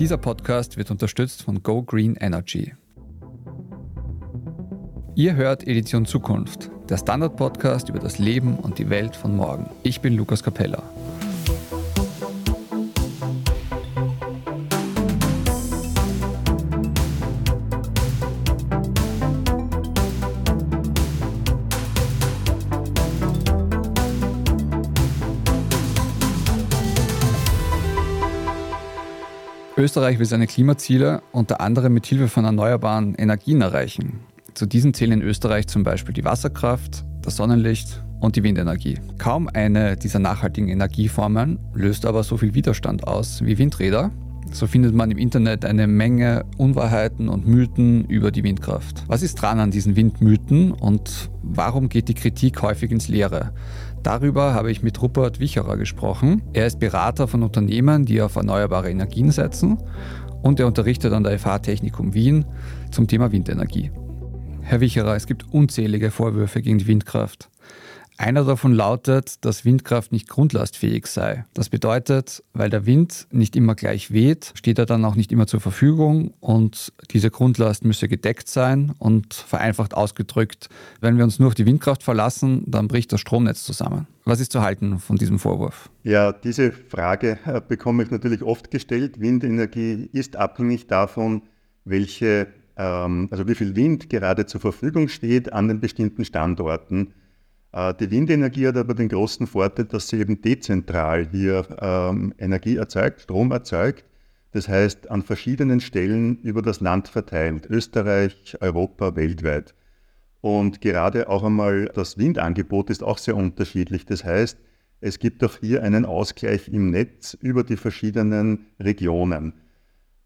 Dieser Podcast wird unterstützt von Go Green Energy. Ihr hört Edition Zukunft, der Standard-Podcast über das Leben und die Welt von morgen. Ich bin Lukas Capella. Österreich will seine Klimaziele unter anderem mit Hilfe von erneuerbaren Energien erreichen. Zu diesen zählen in Österreich zum Beispiel die Wasserkraft, das Sonnenlicht und die Windenergie. Kaum eine dieser nachhaltigen Energieformen löst aber so viel Widerstand aus wie Windräder. So findet man im Internet eine Menge Unwahrheiten und Mythen über die Windkraft. Was ist dran an diesen Windmythen und warum geht die Kritik häufig ins Leere? Darüber habe ich mit Rupert Wicherer gesprochen. Er ist Berater von Unternehmen, die auf erneuerbare Energien setzen und er unterrichtet an der FH Technikum Wien zum Thema Windenergie. Herr Wicherer, es gibt unzählige Vorwürfe gegen die Windkraft. Einer davon lautet, dass Windkraft nicht grundlastfähig sei. Das bedeutet, weil der Wind nicht immer gleich weht, steht er dann auch nicht immer zur Verfügung und diese Grundlast müsse gedeckt sein und vereinfacht ausgedrückt, wenn wir uns nur auf die Windkraft verlassen, dann bricht das Stromnetz zusammen. Was ist zu halten von diesem Vorwurf? Ja, diese Frage äh, bekomme ich natürlich oft gestellt. Windenergie ist abhängig davon, welche, ähm, also wie viel Wind gerade zur Verfügung steht an den bestimmten Standorten. Äh, die Windenergie hat aber den großen Vorteil, dass sie eben dezentral hier ähm, Energie erzeugt, Strom erzeugt. Das heißt, an verschiedenen Stellen über das Land verteilt, Österreich, Europa, weltweit. Und gerade auch einmal das Windangebot ist auch sehr unterschiedlich. Das heißt, es gibt auch hier einen Ausgleich im Netz über die verschiedenen Regionen.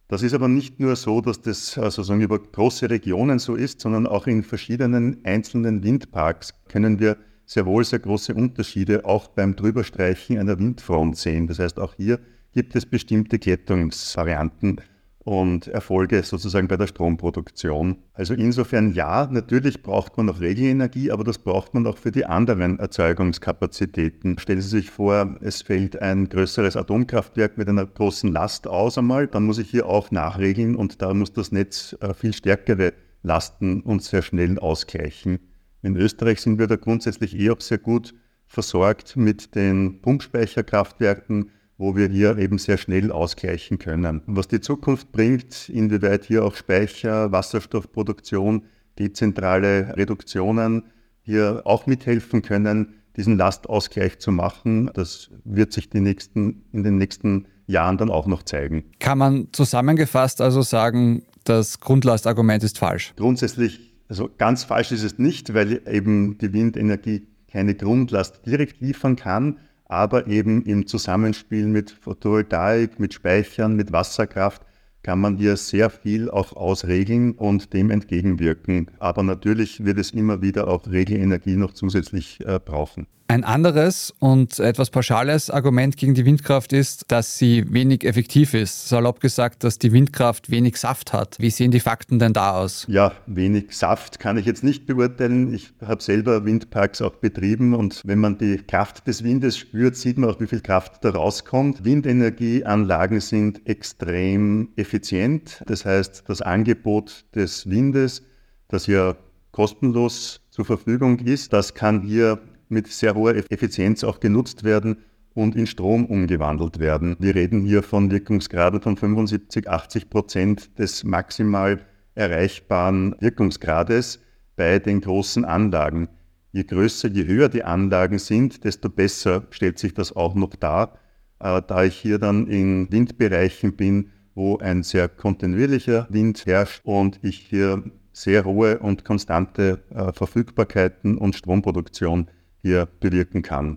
Das ist aber nicht nur so, dass das äh, sozusagen über große Regionen so ist, sondern auch in verschiedenen einzelnen Windparks können wir sehr wohl sehr große Unterschiede auch beim Drüberstreichen einer Windfront sehen. Das heißt, auch hier gibt es bestimmte Glättungsvarianten und Erfolge sozusagen bei der Stromproduktion. Also insofern ja, natürlich braucht man auch Regelenergie, aber das braucht man auch für die anderen Erzeugungskapazitäten. Stellen Sie sich vor, es fällt ein größeres Atomkraftwerk mit einer großen Last aus einmal, dann muss ich hier auch nachregeln und da muss das Netz äh, viel stärkere Lasten und sehr schnell ausgleichen. In Österreich sind wir da grundsätzlich eher sehr gut versorgt mit den Pumpspeicherkraftwerken, wo wir hier eben sehr schnell ausgleichen können. Was die Zukunft bringt, inwieweit hier auch Speicher, Wasserstoffproduktion, dezentrale Reduktionen hier auch mithelfen können, diesen Lastausgleich zu machen, das wird sich die nächsten, in den nächsten Jahren dann auch noch zeigen. Kann man zusammengefasst also sagen, das Grundlastargument ist falsch? Grundsätzlich also ganz falsch ist es nicht, weil eben die Windenergie keine Grundlast direkt liefern kann, aber eben im Zusammenspiel mit Photovoltaik, mit Speichern, mit Wasserkraft kann man hier sehr viel auch ausregeln und dem entgegenwirken. Aber natürlich wird es immer wieder auch Regelenergie noch zusätzlich äh, brauchen. Ein anderes und etwas pauschales Argument gegen die Windkraft ist, dass sie wenig effektiv ist. Salopp gesagt, dass die Windkraft wenig Saft hat. Wie sehen die Fakten denn da aus? Ja, wenig Saft kann ich jetzt nicht beurteilen. Ich habe selber Windparks auch betrieben und wenn man die Kraft des Windes spürt, sieht man auch, wie viel Kraft da rauskommt. Windenergieanlagen sind extrem effizient. Das heißt, das Angebot des Windes, das ja kostenlos zur Verfügung ist, das kann hier mit sehr hoher Effizienz auch genutzt werden und in Strom umgewandelt werden. Wir reden hier von Wirkungsgraden von 75, 80 Prozent des maximal erreichbaren Wirkungsgrades bei den großen Anlagen. Je größer, je höher die Anlagen sind, desto besser stellt sich das auch noch dar, äh, da ich hier dann in Windbereichen bin, wo ein sehr kontinuierlicher Wind herrscht und ich hier sehr hohe und konstante äh, Verfügbarkeiten und Stromproduktion hier bewirken kann.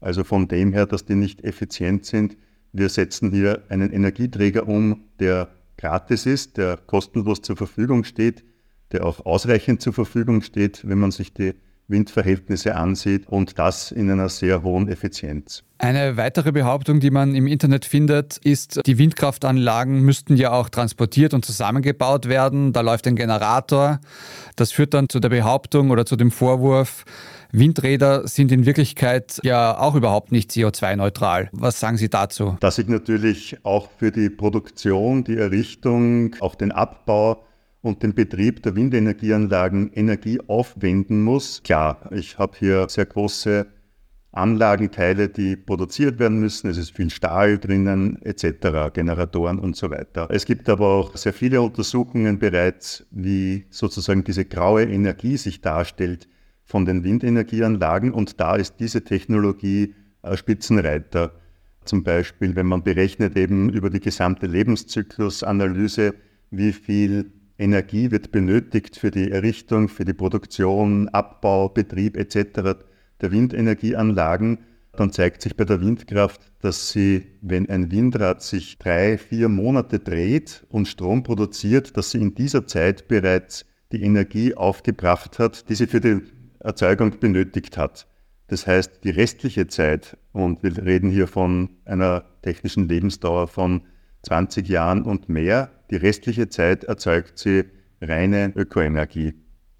Also von dem her, dass die nicht effizient sind. Wir setzen hier einen Energieträger um, der gratis ist, der kostenlos zur Verfügung steht, der auch ausreichend zur Verfügung steht, wenn man sich die Windverhältnisse ansieht und das in einer sehr hohen Effizienz. Eine weitere Behauptung, die man im Internet findet, ist, die Windkraftanlagen müssten ja auch transportiert und zusammengebaut werden. Da läuft ein Generator. Das führt dann zu der Behauptung oder zu dem Vorwurf, Windräder sind in Wirklichkeit ja auch überhaupt nicht CO2-neutral. Was sagen Sie dazu? Dass ich natürlich auch für die Produktion, die Errichtung, auch den Abbau und den Betrieb der Windenergieanlagen Energie aufwenden muss. Klar, ich habe hier sehr große Anlagenteile, die produziert werden müssen. Es ist viel Stahl drinnen etc., Generatoren und so weiter. Es gibt aber auch sehr viele Untersuchungen bereits, wie sozusagen diese graue Energie sich darstellt von den Windenergieanlagen und da ist diese Technologie Spitzenreiter. Zum Beispiel, wenn man berechnet eben über die gesamte Lebenszyklusanalyse, wie viel Energie wird benötigt für die Errichtung, für die Produktion, Abbau, Betrieb etc. der Windenergieanlagen, dann zeigt sich bei der Windkraft, dass sie, wenn ein Windrad sich drei, vier Monate dreht und Strom produziert, dass sie in dieser Zeit bereits die Energie aufgebracht hat, die sie für die Erzeugung benötigt hat. Das heißt, die restliche Zeit, und wir reden hier von einer technischen Lebensdauer von 20 Jahren und mehr. Die restliche Zeit erzeugt sie reine Ökoenergie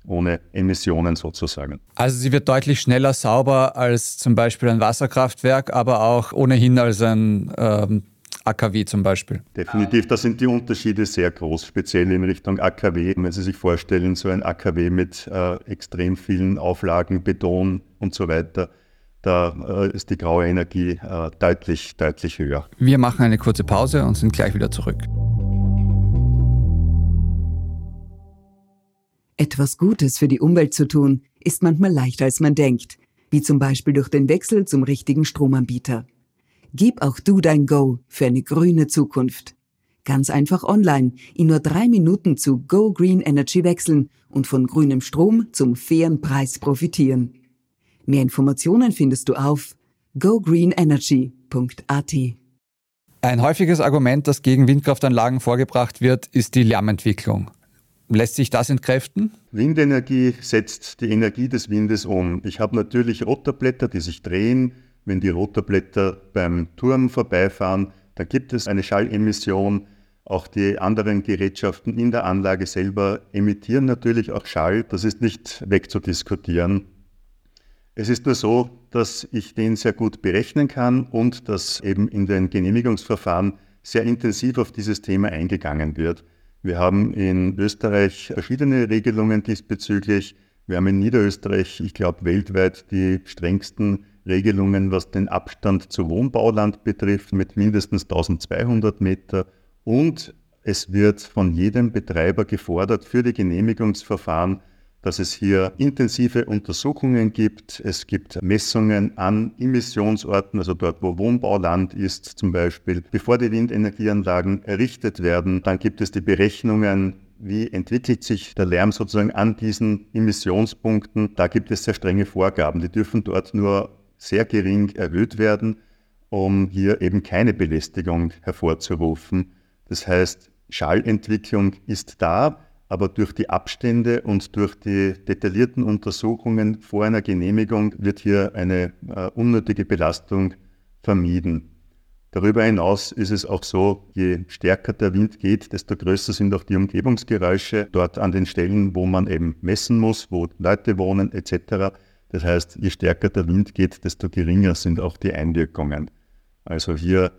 ohne Emissionen sozusagen. Also sie wird deutlich schneller sauber als zum Beispiel ein Wasserkraftwerk, aber auch ohnehin als ein ähm, AKW zum Beispiel. Definitiv, da sind die Unterschiede sehr groß, speziell in Richtung AKW. Wenn Sie sich vorstellen, so ein AKW mit äh, extrem vielen Auflagen, Beton und so weiter, da äh, ist die graue Energie äh, deutlich, deutlich höher. Wir machen eine kurze Pause und sind gleich wieder zurück. Etwas Gutes für die Umwelt zu tun, ist manchmal leichter als man denkt, wie zum Beispiel durch den Wechsel zum richtigen Stromanbieter. Gib auch du dein Go für eine grüne Zukunft. Ganz einfach online, in nur drei Minuten zu Go Green Energy wechseln und von grünem Strom zum fairen Preis profitieren. Mehr Informationen findest du auf gogreenenergy.at. Ein häufiges Argument, das gegen Windkraftanlagen vorgebracht wird, ist die Lärmentwicklung. Lässt sich das entkräften? Windenergie setzt die Energie des Windes um. Ich habe natürlich Rotorblätter, die sich drehen. Wenn die Rotorblätter beim Turm vorbeifahren, dann gibt es eine Schallemission. Auch die anderen Gerätschaften in der Anlage selber emittieren natürlich auch Schall. Das ist nicht wegzudiskutieren. Es ist nur so, dass ich den sehr gut berechnen kann und dass eben in den Genehmigungsverfahren sehr intensiv auf dieses Thema eingegangen wird. Wir haben in Österreich verschiedene Regelungen diesbezüglich. Wir haben in Niederösterreich, ich glaube weltweit, die strengsten Regelungen, was den Abstand zu Wohnbauland betrifft, mit mindestens 1200 Meter. Und es wird von jedem Betreiber gefordert, für die Genehmigungsverfahren dass es hier intensive Untersuchungen gibt. Es gibt Messungen an Emissionsorten, also dort, wo Wohnbauland ist zum Beispiel, bevor die Windenergieanlagen errichtet werden. Dann gibt es die Berechnungen, wie entwickelt sich der Lärm sozusagen an diesen Emissionspunkten. Da gibt es sehr strenge Vorgaben. Die dürfen dort nur sehr gering erhöht werden, um hier eben keine Belästigung hervorzurufen. Das heißt, Schallentwicklung ist da, aber durch die Abstände und durch die detaillierten Untersuchungen vor einer Genehmigung wird hier eine äh, unnötige Belastung vermieden. Darüber hinaus ist es auch so, je stärker der Wind geht, desto größer sind auch die Umgebungsgeräusche dort an den Stellen, wo man eben messen muss, wo Leute wohnen etc. Das heißt, je stärker der Wind geht, desto geringer sind auch die Einwirkungen. Also hier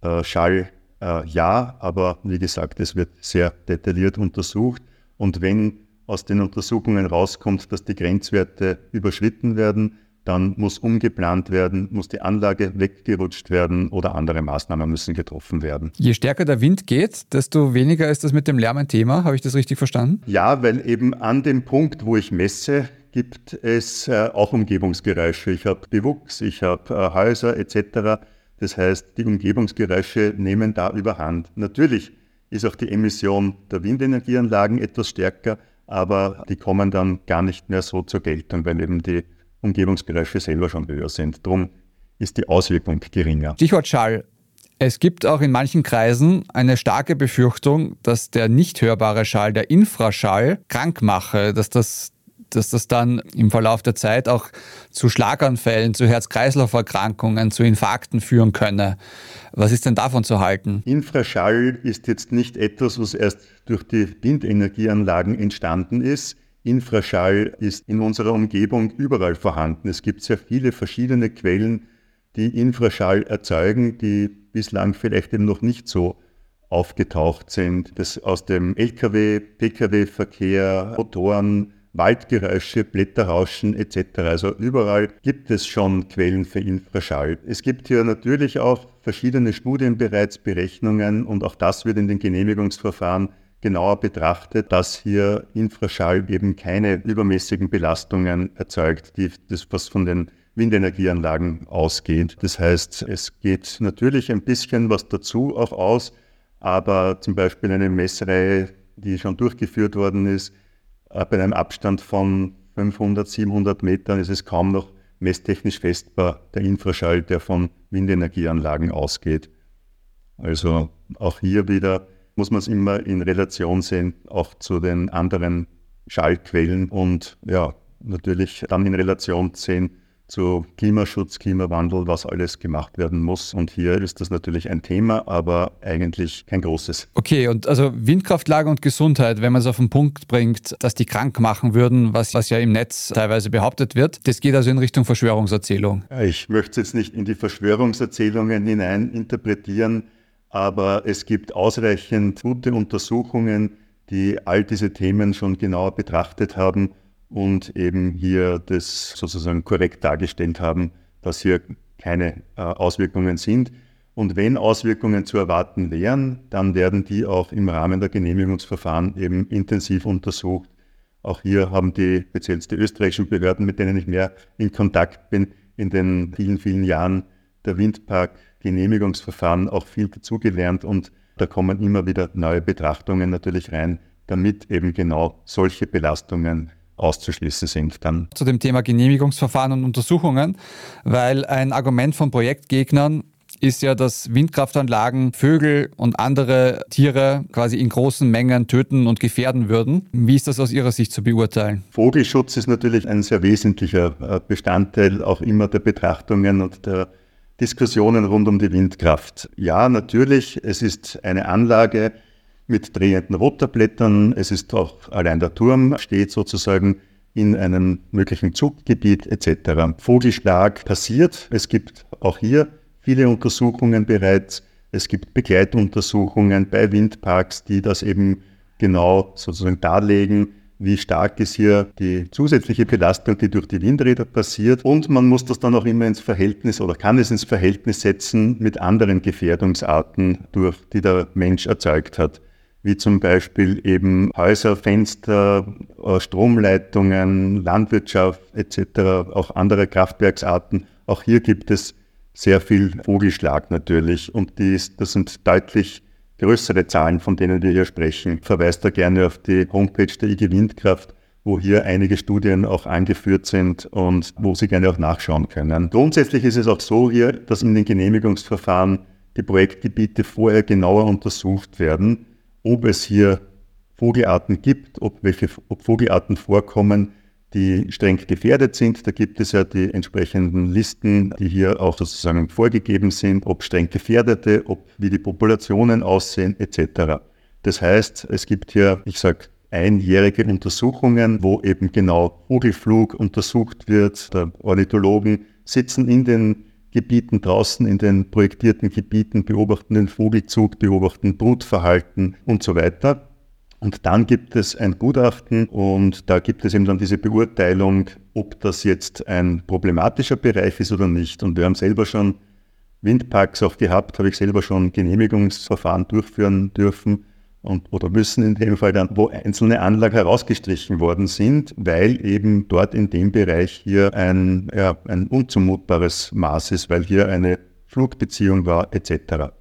äh, Schall äh, ja, aber wie gesagt, es wird sehr detailliert untersucht. Und wenn aus den Untersuchungen rauskommt, dass die Grenzwerte überschritten werden, dann muss umgeplant werden, muss die Anlage weggerutscht werden oder andere Maßnahmen müssen getroffen werden. Je stärker der Wind geht, desto weniger ist das mit dem Lärm ein Thema. Habe ich das richtig verstanden? Ja, weil eben an dem Punkt, wo ich messe, gibt es äh, auch Umgebungsgeräusche. Ich habe Bewuchs, ich habe äh, Häuser etc. Das heißt, die Umgebungsgeräusche nehmen da überhand. Natürlich ist auch die Emission der Windenergieanlagen etwas stärker, aber die kommen dann gar nicht mehr so zur Geltung, weil eben die Umgebungsgeräusche selber schon höher sind. Darum ist die Auswirkung geringer. Stichwort Schall. Es gibt auch in manchen Kreisen eine starke Befürchtung, dass der nicht hörbare Schall, der Infraschall, krank mache, dass das dass das dann im Verlauf der Zeit auch zu Schlaganfällen, zu Herz-Kreislauf-Erkrankungen, zu Infarkten führen könne. Was ist denn davon zu halten? Infraschall ist jetzt nicht etwas, was erst durch die Windenergieanlagen entstanden ist. Infraschall ist in unserer Umgebung überall vorhanden. Es gibt sehr viele verschiedene Quellen, die Infraschall erzeugen, die bislang vielleicht eben noch nicht so aufgetaucht sind. Das aus dem Lkw, Pkw-Verkehr, Motoren, Waldgeräusche, Blätterrauschen etc. Also überall gibt es schon Quellen für Infraschall. Es gibt hier natürlich auch verschiedene Studien bereits, Berechnungen und auch das wird in den Genehmigungsverfahren genauer betrachtet, dass hier Infraschall eben keine übermäßigen Belastungen erzeugt, die, das was von den Windenergieanlagen ausgeht. Das heißt, es geht natürlich ein bisschen was dazu auch aus, aber zum Beispiel eine Messreihe, die schon durchgeführt worden ist, äh, bei einem Abstand von 500, 700 Metern ist es kaum noch messtechnisch festbar, der Infraschall, der von Windenergieanlagen ausgeht. Also auch hier wieder muss man es immer in Relation sehen, auch zu den anderen Schallquellen und ja, natürlich dann in Relation sehen zu Klimaschutz, Klimawandel, was alles gemacht werden muss. Und hier ist das natürlich ein Thema, aber eigentlich kein großes. Okay, und also Windkraftlage und Gesundheit, wenn man es auf den Punkt bringt, dass die krank machen würden, was, was ja im Netz teilweise behauptet wird, das geht also in Richtung Verschwörungserzählung. Ich möchte es jetzt nicht in die Verschwörungserzählungen hinein interpretieren, aber es gibt ausreichend gute Untersuchungen, die all diese Themen schon genauer betrachtet haben und eben hier das sozusagen korrekt dargestellt haben, dass hier keine äh, Auswirkungen sind. Und wenn Auswirkungen zu erwarten wären, dann werden die auch im Rahmen der Genehmigungsverfahren eben intensiv untersucht. Auch hier haben die, speziell die österreichischen Behörden, mit denen ich mehr in Kontakt bin, in den vielen, vielen Jahren der Windpark-Genehmigungsverfahren auch viel dazugelernt und da kommen immer wieder neue Betrachtungen natürlich rein, damit eben genau solche Belastungen auszuschließen sind. Dann. Zu dem Thema Genehmigungsverfahren und Untersuchungen, weil ein Argument von Projektgegnern ist ja, dass Windkraftanlagen Vögel und andere Tiere quasi in großen Mengen töten und gefährden würden. Wie ist das aus Ihrer Sicht zu beurteilen? Vogelschutz ist natürlich ein sehr wesentlicher äh, Bestandteil auch immer der Betrachtungen und der Diskussionen rund um die Windkraft. Ja, natürlich, es ist eine Anlage, mit drehenden Rotorblättern. Es ist auch allein der Turm steht sozusagen in einem möglichen Zuggebiet etc. Vogelschlag passiert. Es gibt auch hier viele Untersuchungen bereits. Es gibt Begleituntersuchungen bei Windparks, die das eben genau sozusagen darlegen, wie stark ist hier die zusätzliche Belastung, die durch die Windräder passiert. Und man muss das dann auch immer ins Verhältnis oder kann es ins Verhältnis setzen mit anderen Gefährdungsarten, durch die der Mensch erzeugt hat wie zum Beispiel eben Häuser, Fenster, äh, Stromleitungen, Landwirtschaft etc., auch andere Kraftwerksarten. Auch hier gibt es sehr viel Vogelschlag natürlich und die ist, das sind deutlich größere Zahlen, von denen wir hier sprechen. Ich verweise da gerne auf die Homepage der IG Windkraft, wo hier einige Studien auch angeführt sind und wo Sie gerne auch nachschauen können. Grundsätzlich ist es auch so hier, dass in den Genehmigungsverfahren die Projektgebiete vorher genauer untersucht werden ob es hier Vogelarten gibt, ob, welche, ob Vogelarten vorkommen, die streng gefährdet sind. Da gibt es ja die entsprechenden Listen, die hier auch sozusagen vorgegeben sind, ob streng gefährdete, ob wie die Populationen aussehen etc. Das heißt, es gibt hier, ich sage, einjährige Untersuchungen, wo eben genau Vogelflug untersucht wird. Der Ornithologen sitzen in den Gebieten draußen in den projektierten Gebieten, beobachten den Vogelzug, beobachten Brutverhalten und so weiter. Und dann gibt es ein Gutachten und da gibt es eben dann diese Beurteilung, ob das jetzt ein problematischer Bereich ist oder nicht. Und wir haben selber schon Windparks auch gehabt, habe ich selber schon Genehmigungsverfahren durchführen dürfen und, oder müssen in dem Fall dann, wo einzelne Anlagen herausgestrichen worden sind, weil eben dort in dem Bereich hier ein, ja, ein unzumutbares Maß ist, weil hier eine Flugbeziehung war etc.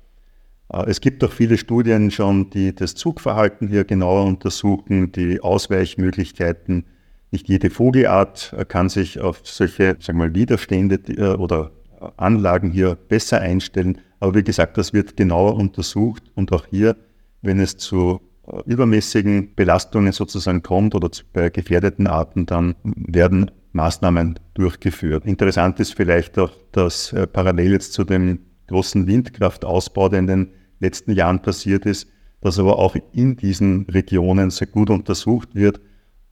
Äh, es gibt auch viele Studien schon, die das Zugverhalten hier genauer untersuchen, die Ausweichmöglichkeiten. Nicht jede Vogelart äh, kann sich auf solche sagen wir mal, Widerstände äh, oder Anlagen hier besser einstellen. Aber wie gesagt, das wird genauer untersucht und auch hier wenn es zu übermäßigen Belastungen sozusagen kommt oder bei gefährdeten Arten, dann werden Maßnahmen durchgeführt. Interessant ist vielleicht auch, dass äh, parallel jetzt zu dem großen Windkraftausbau, der in den letzten Jahren passiert ist, dass aber auch in diesen Regionen sehr gut untersucht wird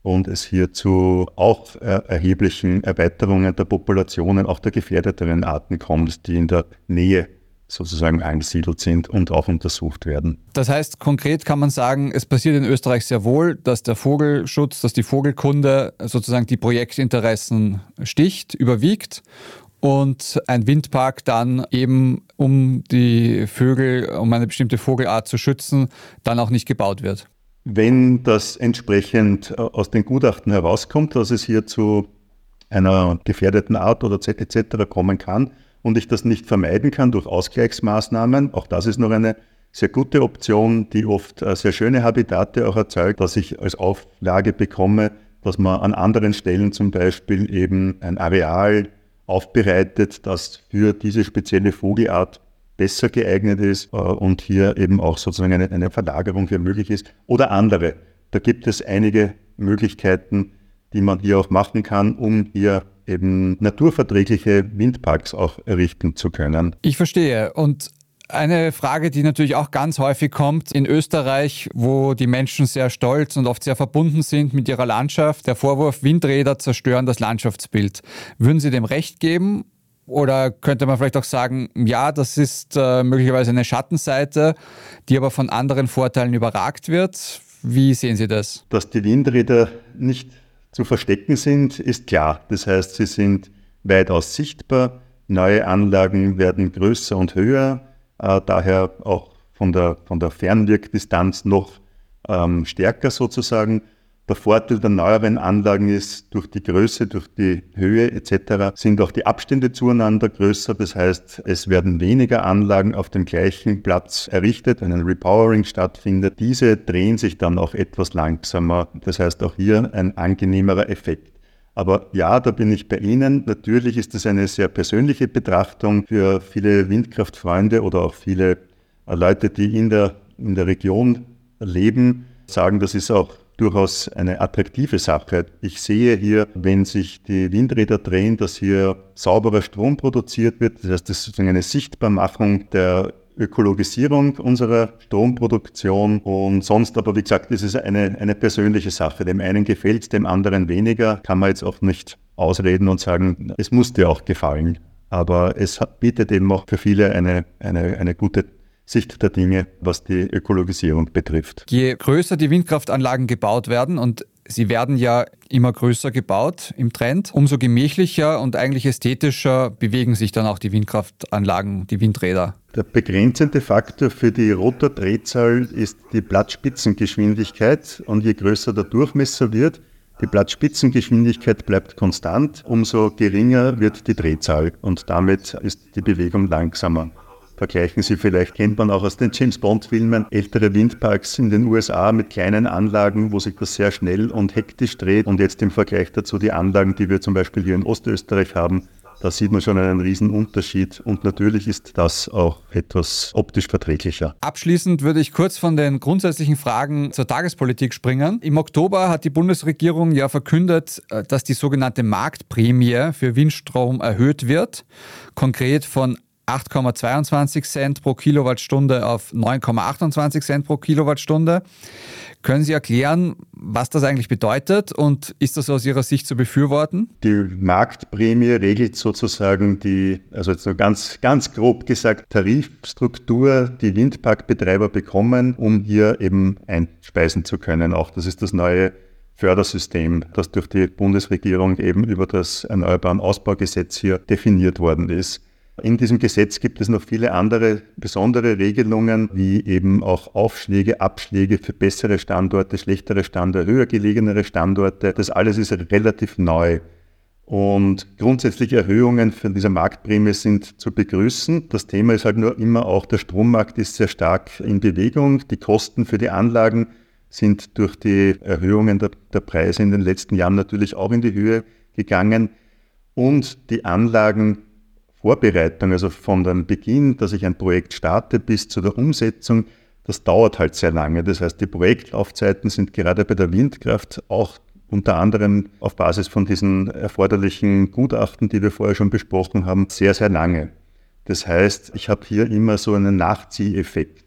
und es hier zu auch äh, erheblichen Erweiterungen der Populationen, auch der gefährdeteren Arten kommt, die in der Nähe sozusagen angesiedelt sind und auch untersucht werden. Das heißt, konkret kann man sagen, es passiert in Österreich sehr wohl, dass der Vogelschutz, dass die Vogelkunde sozusagen die Projektinteressen sticht, überwiegt und ein Windpark dann eben, um die Vögel, um eine bestimmte Vogelart zu schützen, dann auch nicht gebaut wird. Wenn das entsprechend äh, aus den Gutachten herauskommt, dass es hier zu einer gefährdeten Art oder etc. kommen kann, und ich das nicht vermeiden kann durch Ausgleichsmaßnahmen. Auch das ist noch eine sehr gute Option, die oft äh, sehr schöne Habitate auch erzeugt, dass ich als Auflage bekomme, dass man an anderen Stellen zum Beispiel eben ein Areal aufbereitet, das für diese spezielle Vogelart besser geeignet ist äh, und hier eben auch sozusagen eine, eine Verlagerung hier möglich ist oder andere. Da gibt es einige Möglichkeiten, die man hier auch machen kann, um hier eben naturverträgliche Windparks auch errichten zu können. Ich verstehe. Und eine Frage, die natürlich auch ganz häufig kommt in Österreich, wo die Menschen sehr stolz und oft sehr verbunden sind mit ihrer Landschaft. Der Vorwurf, Windräder zerstören das Landschaftsbild. Würden Sie dem recht geben? Oder könnte man vielleicht auch sagen, ja, das ist äh, möglicherweise eine Schattenseite, die aber von anderen Vorteilen überragt wird? Wie sehen Sie das? Dass die Windräder nicht zu verstecken sind, ist klar. Das heißt, sie sind weitaus sichtbar. Neue Anlagen werden größer und höher, äh, daher auch von der, von der Fernwirkdistanz noch ähm, stärker sozusagen. Der Vorteil der neueren Anlagen ist, durch die Größe, durch die Höhe etc. sind auch die Abstände zueinander größer. Das heißt, es werden weniger Anlagen auf dem gleichen Platz errichtet, wenn ein Repowering stattfindet. Diese drehen sich dann auch etwas langsamer. Das heißt, auch hier ein angenehmerer Effekt. Aber ja, da bin ich bei Ihnen. Natürlich ist es eine sehr persönliche Betrachtung für viele Windkraftfreunde oder auch viele Leute, die in der, in der Region leben, sagen, das ist auch durchaus eine attraktive Sache. Ich sehe hier, wenn sich die Windräder drehen, dass hier sauberer Strom produziert wird. Das heißt, das ist sozusagen eine Sichtbarmachung der Ökologisierung unserer Stromproduktion und sonst aber, wie gesagt, das ist eine, eine persönliche Sache. Dem einen gefällt es, dem anderen weniger. Kann man jetzt auch nicht ausreden und sagen, es muss dir auch gefallen. Aber es bietet eben auch für viele eine, eine, eine gute Sicht der Dinge, was die Ökologisierung betrifft. Je größer die Windkraftanlagen gebaut werden und Sie werden ja immer größer gebaut im Trend. Umso gemächlicher und eigentlich ästhetischer bewegen sich dann auch die Windkraftanlagen, die Windräder. Der begrenzende Faktor für die Rotordrehzahl ist die Blattspitzengeschwindigkeit. Und je größer der Durchmesser wird, die Blattspitzengeschwindigkeit bleibt konstant, umso geringer wird die Drehzahl und damit ist die Bewegung langsamer. Vergleichen Sie vielleicht, kennt man auch aus den James Bond-Filmen, ältere Windparks in den USA mit kleinen Anlagen, wo sich das sehr schnell und hektisch dreht. Und jetzt im Vergleich dazu die Anlagen, die wir zum Beispiel hier in Ostösterreich haben, da sieht man schon einen riesen Unterschied und natürlich ist das auch etwas optisch verträglicher. Abschließend würde ich kurz von den grundsätzlichen Fragen zur Tagespolitik springen. Im Oktober hat die Bundesregierung ja verkündet, äh, dass die sogenannte Marktprämie für Windstrom erhöht wird, konkret von 8,22 Cent pro Kilowattstunde auf 9,28 Cent pro Kilowattstunde. Können Sie erklären, was das eigentlich bedeutet und ist das aus Ihrer Sicht zu befürworten? Die Marktprämie regelt sozusagen die, also jetzt nur ganz, ganz grob gesagt, Tarifstruktur, die Windparkbetreiber bekommen, um hier eben einspeisen zu können. Auch das ist das neue Fördersystem, das durch die Bundesregierung eben über das Erneuerbaren Ausbaugesetz hier definiert worden ist. In diesem Gesetz gibt es noch viele andere besondere Regelungen, wie eben auch Aufschläge, Abschläge für bessere Standorte, schlechtere Standorte, höher gelegenere Standorte. Das alles ist relativ neu. Und grundsätzliche Erhöhungen von dieser Marktprämie sind zu begrüßen. Das Thema ist halt nur immer auch, der Strommarkt ist sehr stark in Bewegung. Die Kosten für die Anlagen sind durch die Erhöhungen der, der Preise in den letzten Jahren natürlich auch in die Höhe gegangen. Und die Anlagen Vorbereitung, also von dem Beginn, dass ich ein Projekt starte, bis zu der Umsetzung, das dauert halt sehr lange. Das heißt, die Projektlaufzeiten sind gerade bei der Windkraft auch unter anderem auf Basis von diesen erforderlichen Gutachten, die wir vorher schon besprochen haben, sehr, sehr lange. Das heißt, ich habe hier immer so einen Nachzieheffekt.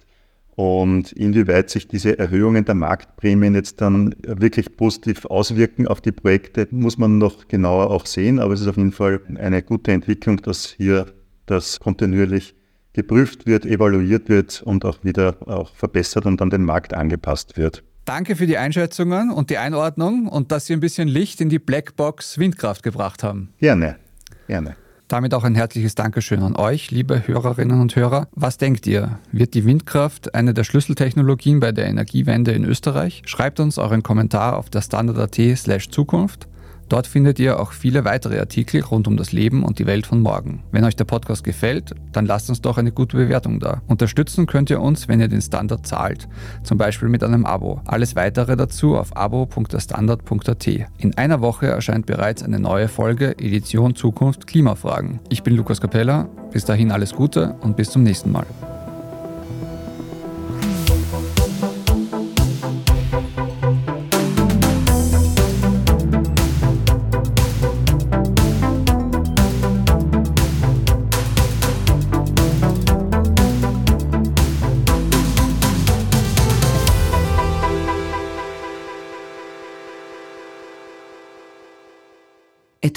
Und inwieweit sich diese Erhöhungen der Marktprämien jetzt dann wirklich positiv auswirken auf die Projekte, muss man noch genauer auch sehen. Aber es ist auf jeden Fall eine gute Entwicklung, dass hier das kontinuierlich geprüft wird, evaluiert wird und auch wieder auch verbessert und an den Markt angepasst wird. Danke für die Einschätzungen und die Einordnung und dass Sie ein bisschen Licht in die Blackbox Windkraft gebracht haben. Gerne, gerne. Damit auch ein herzliches Dankeschön an euch, liebe Hörerinnen und Hörer. Was denkt ihr? Wird die Windkraft eine der Schlüsseltechnologien bei der Energiewende in Österreich? Schreibt uns euren Kommentar auf der Standard.at slash Zukunft. Dort findet ihr auch viele weitere Artikel rund um das Leben und die Welt von morgen. Wenn euch der Podcast gefällt, dann lasst uns doch eine gute Bewertung da. Unterstützen könnt ihr uns, wenn ihr den Standard zahlt, zum Beispiel mit einem Abo. Alles weitere dazu auf abo.derstandard.at. In einer Woche erscheint bereits eine neue Folge Edition Zukunft Klimafragen. Ich bin Lukas Capella, bis dahin alles Gute und bis zum nächsten Mal.